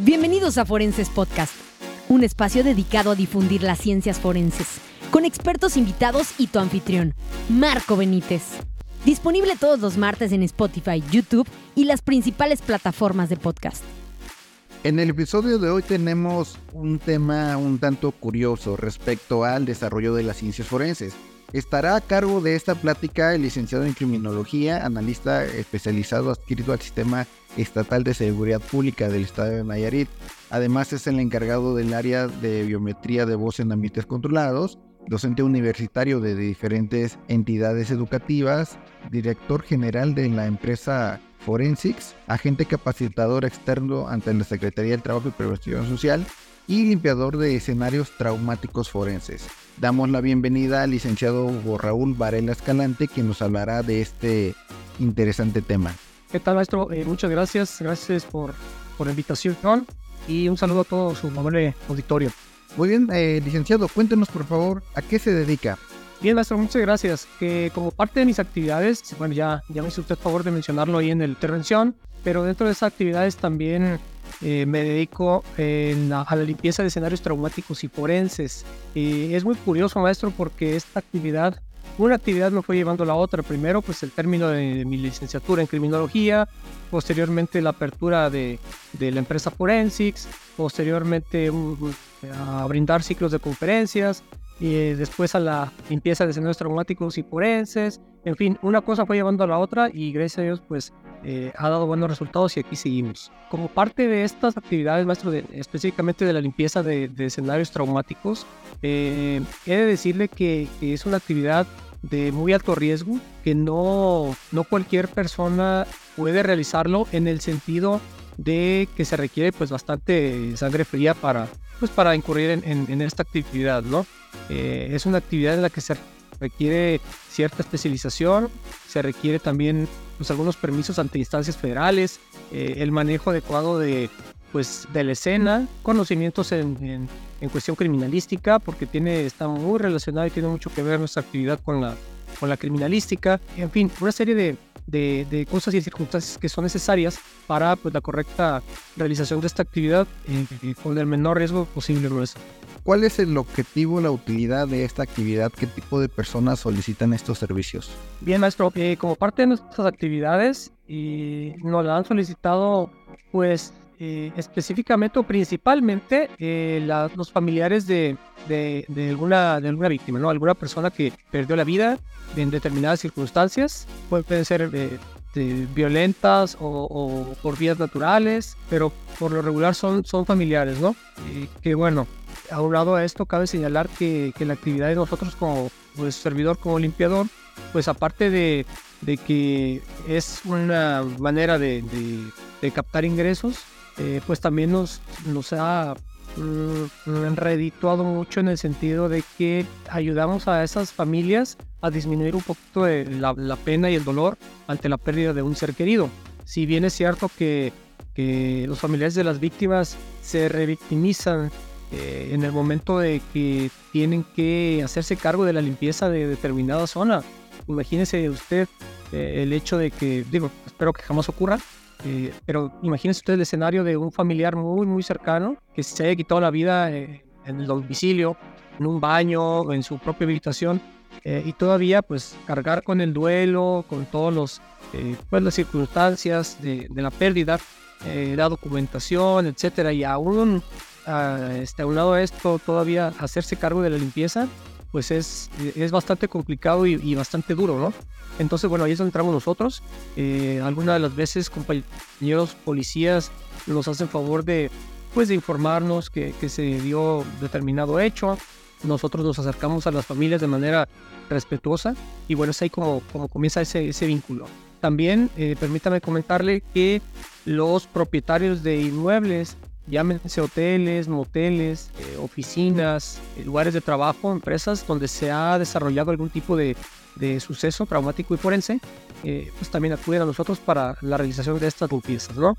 Bienvenidos a Forenses Podcast, un espacio dedicado a difundir las ciencias forenses, con expertos invitados y tu anfitrión, Marco Benítez. Disponible todos los martes en Spotify, YouTube y las principales plataformas de podcast. En el episodio de hoy tenemos un tema un tanto curioso respecto al desarrollo de las ciencias forenses. Estará a cargo de esta plática el licenciado en criminología, analista especializado adscrito al sistema estatal de seguridad pública del estado de Nayarit. Además es el encargado del área de biometría de voz en ambientes controlados, docente universitario de diferentes entidades educativas, director general de la empresa Forensics, agente capacitador externo ante la Secretaría del Trabajo y Prevención Social y limpiador de escenarios traumáticos forenses. Damos la bienvenida al licenciado Hugo Raúl Varela Escalante, quien nos hablará de este interesante tema. ¿Qué tal, maestro? Eh, muchas gracias. Gracias por, por la invitación y un saludo a todo su amable auditorio. Muy bien, eh, licenciado, cuéntenos por favor a qué se dedica. Bien, maestro, muchas gracias. Que como parte de mis actividades, bueno, ya, ya me hizo usted favor de mencionarlo ahí en la intervención, pero dentro de esas actividades también eh, me dedico a la limpieza de escenarios traumáticos y forenses. Es muy curioso, maestro, porque esta actividad, una actividad me fue llevando a la otra. Primero, pues el término de mi licenciatura en criminología, posteriormente la apertura de, de la empresa Forensics, posteriormente a brindar ciclos de conferencias, y eh, después a la limpieza de escenarios traumáticos y forenses. En fin, una cosa fue llevando a la otra y gracias a Dios, pues eh, ha dado buenos resultados y aquí seguimos. Como parte de estas actividades, maestro, específicamente de la limpieza de, escenarios traumáticos, eh, he de decirle que, es una actividad de muy alto riesgo, que no, no cualquier persona puede realizarlo en el sentido de que se requiere pues bastante sangre fría para, pues, para incurrir en, esta actividad, ¿no? Eh, es una actividad en la que se requiere cierta especialización, se requiere también pues, algunos permisos ante instancias federales, eh, el manejo adecuado de, pues, de la escena, conocimientos en, en, cuestión criminalística, porque tiene, está muy relacionada y tiene mucho que ver nuestra actividad con la, con la criminalística, en fin, una serie de, de, de cosas y circunstancias que son necesarias para pues, la correcta realización de esta actividad eh, con el menor riesgo posible. ¿Cuál es el objetivo, la utilidad de esta actividad? ¿Qué tipo de personas solicitan estos servicios? Bien, maestro, eh, como parte de nuestras actividades y nos la han solicitado, pues eh, específicamente o principalmente eh, los familiares de, de, alguna, de alguna víctima, ¿no? Alguna persona que perdió la vida en determinadas circunstancias, pueden ser violentas o, por vías naturales, pero por lo regular son, son familiares, ¿no? que bueno, lado a esto, cabe señalar que, la actividad de nosotros como pues, servidor, como limpiador, pues aparte de, que es una manera de, captar ingresos, eh, pues también nos, nos ha mm, redituado mucho en el sentido de que ayudamos a esas familias a disminuir un poquito la, la, pena y el dolor ante la pérdida de un ser querido. Si bien es cierto que, que los familiares de las víctimas se revictimizan eh, en el momento de que tienen que hacerse cargo de la limpieza de determinada zona. Imagínese usted eh, el hecho de que, digo, espero que jamás ocurra, eh, pero imagínese usted el escenario de un familiar muy, muy cercano que se haya quitado la vida en el domicilio, en un baño, en su propia habitación, y todavía pues cargar con el duelo, con todos los, pues, las circunstancias de, de la pérdida, la documentación, etcétera, y aún a, este, a un lado de esto, todavía hacerse cargo de la limpieza, pues es, es bastante complicado y, bastante duro, ¿no? Entonces, bueno, ahí es donde entramos nosotros. Eh, algunas de las veces compañeros policías nos hacen favor de, pues, de informarnos que, que, se dio determinado hecho. Nosotros nos acercamos a las familias de manera respetuosa y bueno, es ahí como, como comienza ese, ese vínculo. También eh, permítame comentarle que los propietarios de inmuebles llámense hoteles, moteles, eh, oficinas, eh, lugares de trabajo, empresas donde se ha desarrollado algún tipo de, suceso traumático y forense, eh, pues también acuden a nosotros para la realización de estas limpiezas, ¿no?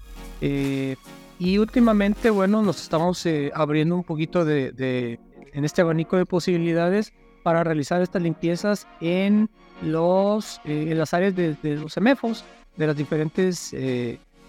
y últimamente, bueno, nos estamos abriendo un poquito de, en este abanico de posibilidades para realizar estas limpiezas en, los, en las áreas de, los CEMEFOS, de las diferentes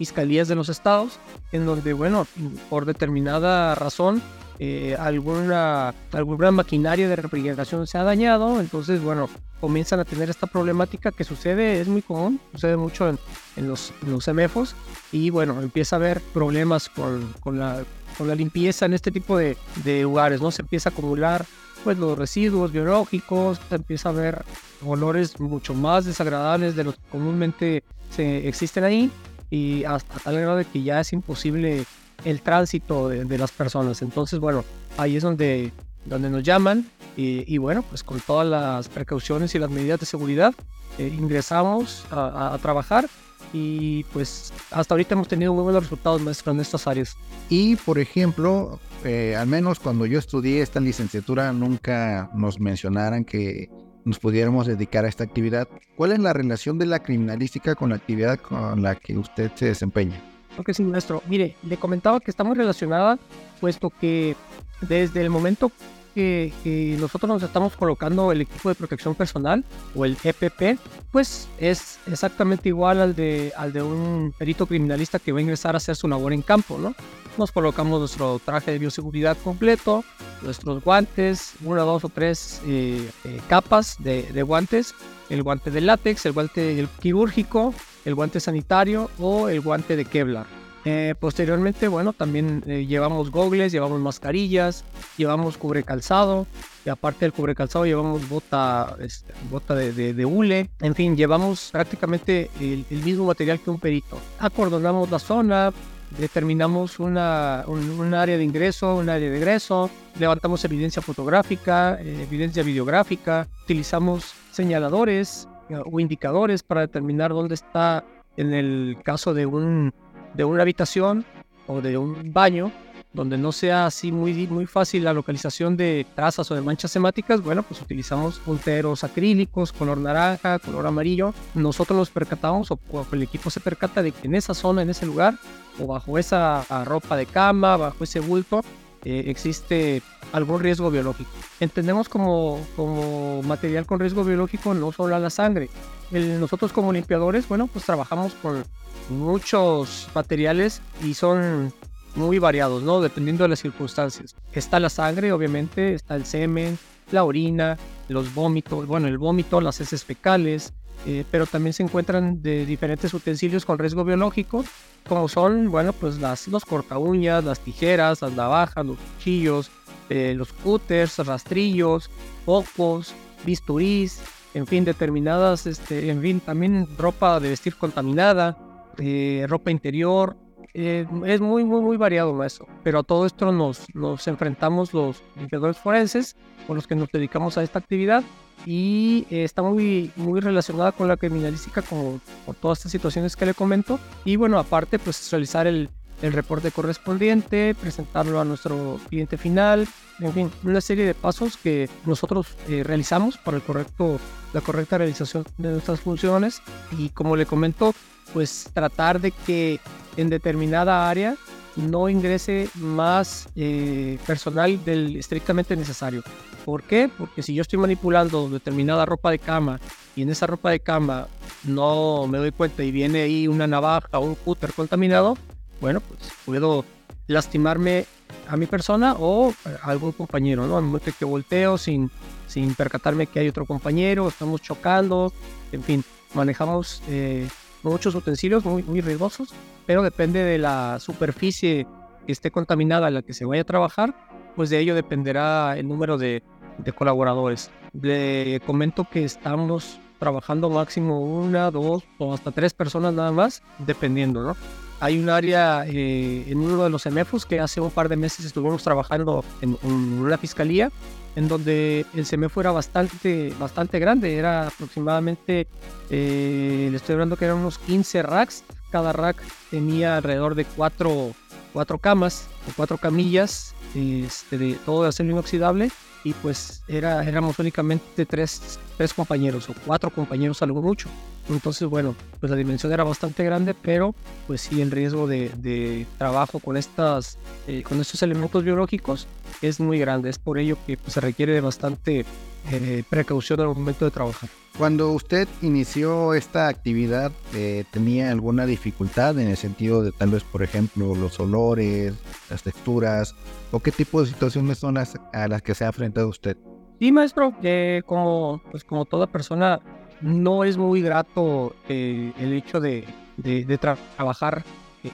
fiscalías de los estados, en donde, bueno, por determinada razón, eh, alguna, alguna maquinaria de refrigeración se ha dañado, entonces, bueno, comienzan a tener esta problemática que sucede, es muy común, sucede mucho en, en los, en los CMFOs, y bueno, empieza a haber problemas con, con, la, con la limpieza en este tipo de, de lugares, ¿no? Se empieza a acumular pues los residuos biológicos, se empieza a ver olores mucho más desagradables de los que comúnmente se existen ahí y hasta tal grado de que ya es imposible el tránsito de, las personas. Entonces, bueno, ahí es donde, donde nos llaman y, bueno, pues con todas las precauciones y las medidas de seguridad eh, ingresamos a, trabajar y pues hasta ahorita hemos tenido muy buenos resultados maestro en estas áreas. Y por ejemplo, eh, al menos cuando yo estudié esta licenciatura nunca nos mencionaran que nos pudiéramos dedicar a esta actividad. ¿Cuál es la relación de la criminalística con la actividad con la que usted se desempeña? Ok, sí, maestro. Mire, le comentaba que está muy relacionada, puesto que desde el momento que, nosotros nos estamos colocando el equipo de protección personal o el EPP, pues es exactamente igual al de, al de un perito criminalista que va a ingresar a hacer su labor en campo, ¿no? Nos colocamos nuestro traje de bioseguridad completo, nuestros guantes, una, dos o tres eh, eh, capas de, guantes, el guante de látex, el guante quirúrgico, el guante sanitario o el guante de Kevlar. Eh, posteriormente, bueno, también llevamos gogles, llevamos mascarillas, llevamos cubre calzado, y aparte del cubre calzado llevamos bota, este, bota de, hule, en fin, llevamos prácticamente el, mismo material que un perito. Acordonamos la zona, determinamos una, un, área de ingreso, un área de egreso, levantamos evidencia fotográfica, eh, evidencia videográfica, utilizamos señaladores eh, o indicadores para determinar dónde está, en el caso de, un, de una habitación o de un baño, donde no sea así muy, muy fácil la localización de trazas o de manchas semáticas, bueno, pues utilizamos punteros acrílicos, color naranja, color amarillo. Nosotros nos percatamos, o, el equipo se percata de que en esa zona, en ese lugar, o bajo esa ropa de cama, bajo ese bulto, eh, existe algún riesgo biológico. Entendemos como, como material con riesgo biológico no solo la sangre. nosotros como limpiadores, bueno, pues trabajamos con muchos materiales y son muy variados, ¿no? Dependiendo de las circunstancias. Está la sangre, obviamente, está el semen, la orina, los vómitos, bueno, el vómito, las heces fecales, eh, pero también se encuentran de diferentes utensilios con riesgo biológico, como son, bueno, pues las, los corta uñas, las tijeras, las navajas, los cuchillos, eh, los cúters, rastrillos, focos, bisturís, en fin, determinadas, este, en fin, también ropa de vestir contaminada, eh, ropa interior, eh, es muy, muy, muy variado eso. Pero a todo esto nos, nos enfrentamos los limpiadores forenses con los que nos dedicamos a esta actividad y eh, está muy, muy relacionada con la criminalística, con, con, todas estas situaciones que le comento. Y bueno, aparte, pues realizar el, el reporte correspondiente, presentarlo a nuestro cliente final, en fin, una serie de pasos que nosotros eh, realizamos para el correcto, la correcta realización de nuestras funciones y como le comento, pues tratar de que en determinada área no ingrese más eh, personal del estrictamente necesario. ¿Por qué? Porque si yo estoy manipulando determinada ropa de cama y en esa ropa de cama no me doy cuenta y viene ahí una navaja o un cúter contaminado, bueno, pues puedo lastimarme a mi persona o a algún compañero, ¿no? Al momento que volteo sin, sin percatarme que hay otro compañero, estamos chocando, en fin, manejamos eh, muchos utensilios muy, muy riesgosos, pero depende de la superficie que esté contaminada en la que se vaya a trabajar, pues de ello dependerá el número de, de colaboradores. Le comento que estamos trabajando máximo una, dos o hasta tres personas nada más, dependiendo, ¿no? Hay un área eh, en uno de los CEMEFOS que hace un par de meses estuvimos trabajando en, una fiscalía en donde el CEMEFO era bastante, bastante grande, era aproximadamente, eh, le estoy hablando que eran unos 15 racks, cada rack tenía alrededor de cuatro, cuatro camas o cuatro camillas, este, de, todo de acero inoxidable y pues era, éramos únicamente tres, tres compañeros o cuatro compañeros algo mucho. Entonces, bueno, pues la dimensión era bastante grande, pero pues sí el riesgo de, trabajo con, estas, eh, con estos elementos biológicos es muy grande. Es por ello que pues, se requiere de bastante eh, precaución al momento de trabajar. Cuando usted inició esta actividad, eh, ¿tenía alguna dificultad en el sentido de tal vez, por ejemplo, los olores, las texturas, o qué tipo de situaciones son las a las que se ha enfrentado usted? Sí, maestro, eh, como, pues como toda persona, no es muy grato eh, el hecho de, de, trabajar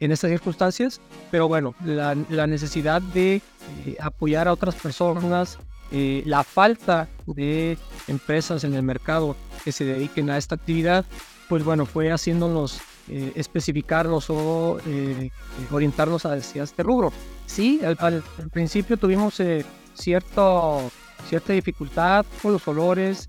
en estas circunstancias, pero bueno, la, la necesidad de apoyar a otras personas, eh, la falta de empresas en el mercado que se dediquen a esta actividad, pues bueno, fue haciéndonos eh, especificarnos o eh, orientarnos hacia este rubro. Sí, al, principio tuvimos cierto, cierta dificultad con los olores,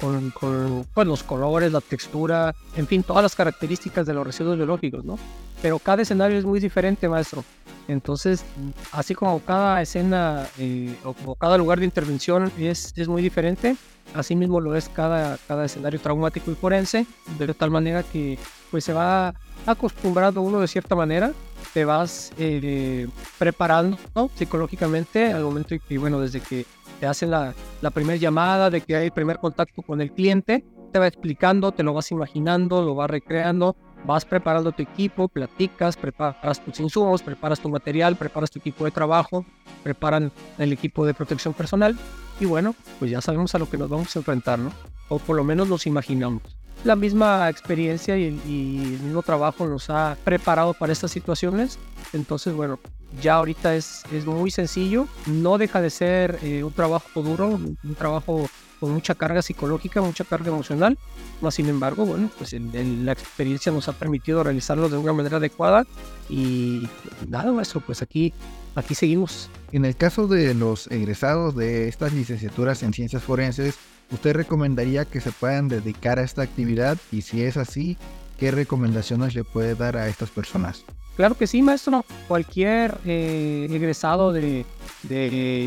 con, con los colores, la textura, en fin, todas las características de los residuos biológicos, ¿no? Pero cada escenario es muy diferente, maestro. Entonces, así como cada escena eh, o cada lugar de intervención es, es muy diferente, así mismo lo es cada, cada escenario traumático y forense, de tal manera que pues se va acostumbrando uno de cierta manera, te vas eh, preparando psicológicamente al momento y, bueno, desde que te hacen la, la primera llamada, de que hay el primer contacto con el cliente, te va explicando, te lo vas imaginando, lo vas recreando, vas preparando tu equipo, platicas, preparas tus insumos, preparas tu material, preparas tu equipo de trabajo, preparan el equipo de protección personal y bueno, pues ya sabemos a lo que nos vamos a enfrentar, ¿no? O por lo menos nos imaginamos. La misma experiencia y, el mismo trabajo nos ha preparado para estas situaciones, entonces bueno, ya ahorita es, es muy sencillo, no deja de ser eh, un trabajo duro, un trabajo con mucha carga psicológica, mucha carga emocional, más sin embargo, bueno, pues la experiencia nos ha permitido realizarlo de una manera adecuada y nada, maestro, pues aquí, aquí seguimos. En el caso de los egresados de estas licenciaturas en ciencias forenses, ¿usted recomendaría que se puedan dedicar a esta actividad? Y si es así, ¿qué recomendaciones le puede dar a estas personas? Claro que sí, maestro. Cualquier eh, egresado de,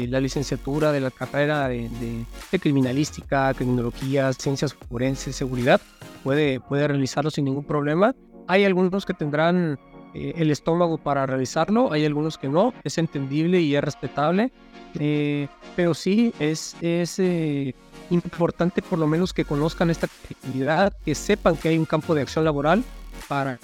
la licenciatura, de la carrera de, criminalística, criminología, ciencias forenses, seguridad, puede, puede realizarlo sin ningún problema. Hay algunos que tendrán eh, el estómago para realizarlo, hay algunos que no, es entendible y es respetable, eh, pero sí es, es importante por lo menos que conozcan esta actividad, que sepan que hay un campo de acción laboral para,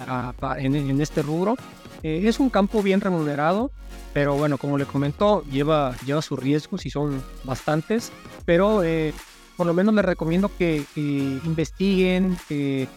en, este rubro. Eh, es un campo bien remunerado, pero bueno, como le comentó, lleva, lleva sus riesgos y son bastantes, pero eh, por lo menos les recomiendo que, investiguen, que,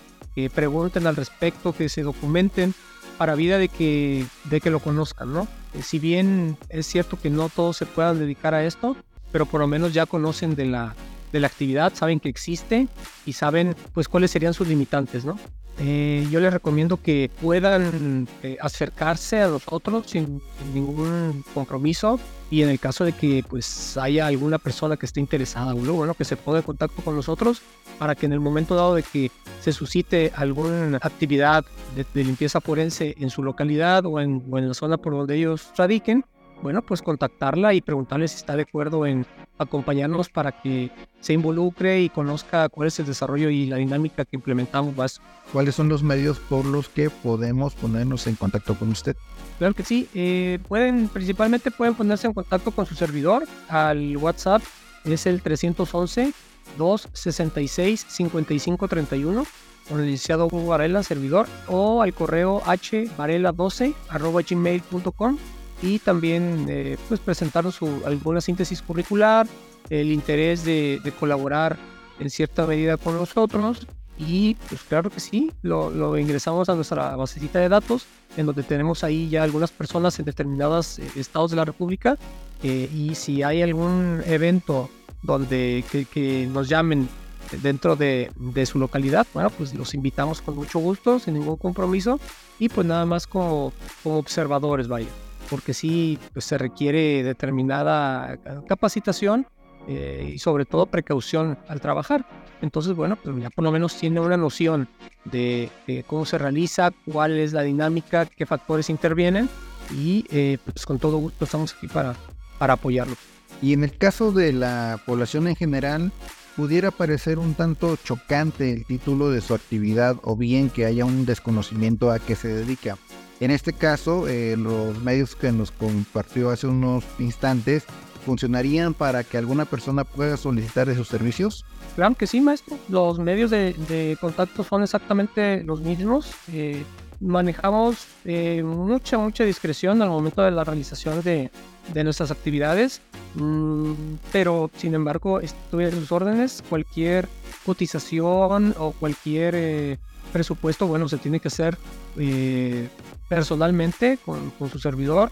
pregunten al respecto, que se documenten para vida de que, de que lo conozcan, ¿no? Eh, si bien es cierto que no todos se puedan dedicar a esto, pero por lo menos ya conocen de la, de la actividad, saben que existe y saben pues cuáles serían sus limitantes, ¿no? Eh, yo les recomiendo que puedan eh, acercarse a nosotros sin, ningún compromiso y en el caso de que pues haya alguna persona que esté interesada o bueno, que se ponga en contacto con nosotros para que en el momento dado de que se suscite alguna actividad de, limpieza forense en su localidad o en, o en la zona por donde ellos radiquen, bueno, pues contactarla y preguntarle si está de acuerdo en acompañarnos para que se involucre y conozca cuál es el desarrollo y la dinámica que implementamos. Más. ¿Cuáles son los medios por los que podemos ponernos en contacto con usted? Claro que sí, eh, pueden, principalmente pueden ponerse en contacto con su servidor al WhatsApp, es el 311 266 5531 con el licenciado Hugo Varela, servidor, o al correo hvarela12 arroba gmail.com y también eh, pues presentarnos alguna síntesis curricular, el interés de, colaborar en cierta medida con nosotros y pues claro que sí, lo, ingresamos a nuestra basecita de datos en donde tenemos ahí ya algunas personas en determinados eh, estados de la República eh, y si hay algún evento donde que, nos llamen dentro de, de, su localidad, bueno, pues los invitamos con mucho gusto, sin ningún compromiso y pues nada más como, como observadores, vaya porque sí pues, se requiere determinada capacitación eh, y sobre todo precaución al trabajar. Entonces, bueno, pues ya por lo menos tiene una noción de, cómo se realiza, cuál es la dinámica, qué factores intervienen y eh, pues con todo gusto estamos aquí para, para apoyarlo. Y en el caso de la población en general, pudiera parecer un tanto chocante el título de su actividad o bien que haya un desconocimiento a qué se dedica. En este caso, los medios que nos compartió hace unos instantes funcionarían para que alguna persona pueda solicitar esos servicios? Claro que sí, maestro. Los medios de, contacto son exactamente los mismos. Eh, manejamos eh, mucha, mucha discreción al momento de la realización de, nuestras actividades, mm, pero sin embargo estoy a sus órdenes. Cualquier cotización o cualquier eh, presupuesto, bueno, se tiene que hacer eh, personalmente con, su servidor.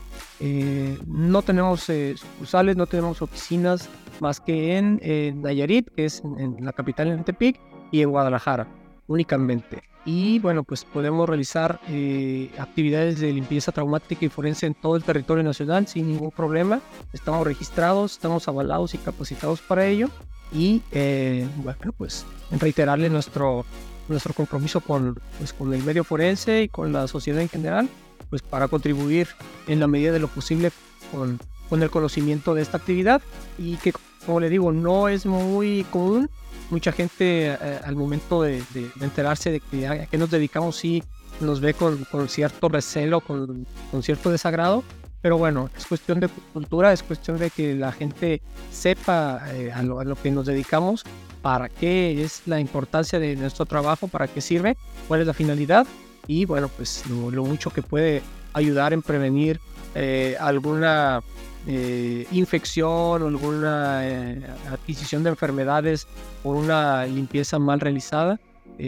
no tenemos sucursales, no tenemos oficinas más que en, Nayarit, que es en, en la capital en Tepic, y en Guadalajara únicamente y bueno, pues podemos realizar eh, actividades de limpieza traumática y forense en todo el territorio nacional sin ningún problema. Estamos registrados, estamos avalados y capacitados para ello y eh, bueno, pues reiterarle nuestro, nuestro compromiso con, pues, con el medio forense y con la sociedad en general, pues para contribuir en la medida de lo posible con, con el conocimiento de esta actividad. Y que, como le digo, no es muy común. Mucha gente eh, al momento de, enterarse de que a, qué nos dedicamos sí nos ve con, cierto recelo, con, cierto desagrado, pero bueno, es cuestión de cultura, es cuestión de que la gente sepa eh, a, lo, que nos dedicamos, para qué es la importancia de nuestro trabajo, para qué sirve, cuál es la finalidad y bueno, pues lo, mucho que puede ayudar en prevenir eh, alguna eh, infección o alguna eh, adquisición de enfermedades por una limpieza mal realizada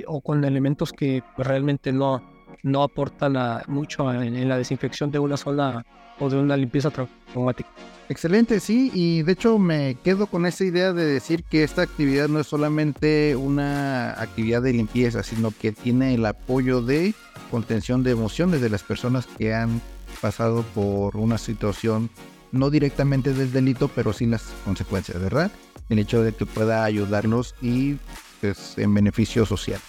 o con elementos que realmente no, no aportan mucho en, la desinfección de una zona o de una limpieza traumática. Excelente, sí, y de hecho me quedo con esa idea de decir que esta actividad no es solamente una actividad de limpieza, sino que tiene el apoyo de contención de emociones de las personas que han pasado por una situación no directamente del delito, pero sí las consecuencias, ¿verdad? El hecho de que pueda ayudarnos y pues en beneficio social.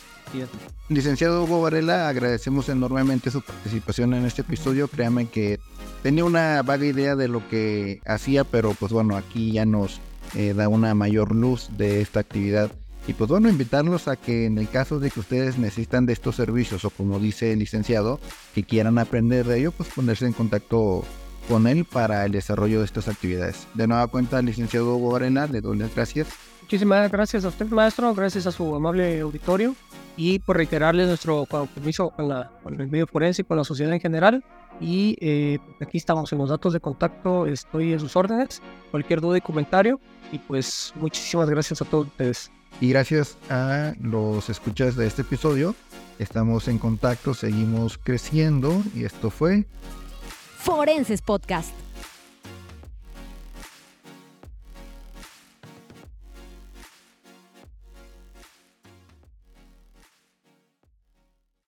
Licenciado Hugo Varela, agradecemos enormemente su participación en este episodio. Créame que tenía una vaga idea de lo que hacía, pero pues bueno, aquí ya nos eh, da una mayor luz de esta actividad. Y pues bueno, invitarlos a que en el caso de que ustedes necesitan de estos servicios o como dice el licenciado, que quieran aprender de ello, pues ponerse en contacto con él para el desarrollo de estas actividades. De nueva cuenta, licenciado Hugo Varela, le doy las gracias. Muchísimas gracias a usted, maestro, gracias a su amable auditorio y por reiterarle nuestro compromiso con, la, con el medio forense y con la sociedad en general. Y eh, aquí estamos en los datos de contacto, estoy en sus órdenes, cualquier duda y comentario. Y pues muchísimas gracias a todos ustedes. Y gracias a los escuchas de este episodio. Estamos en contacto, seguimos creciendo y esto fue Forenses Podcast.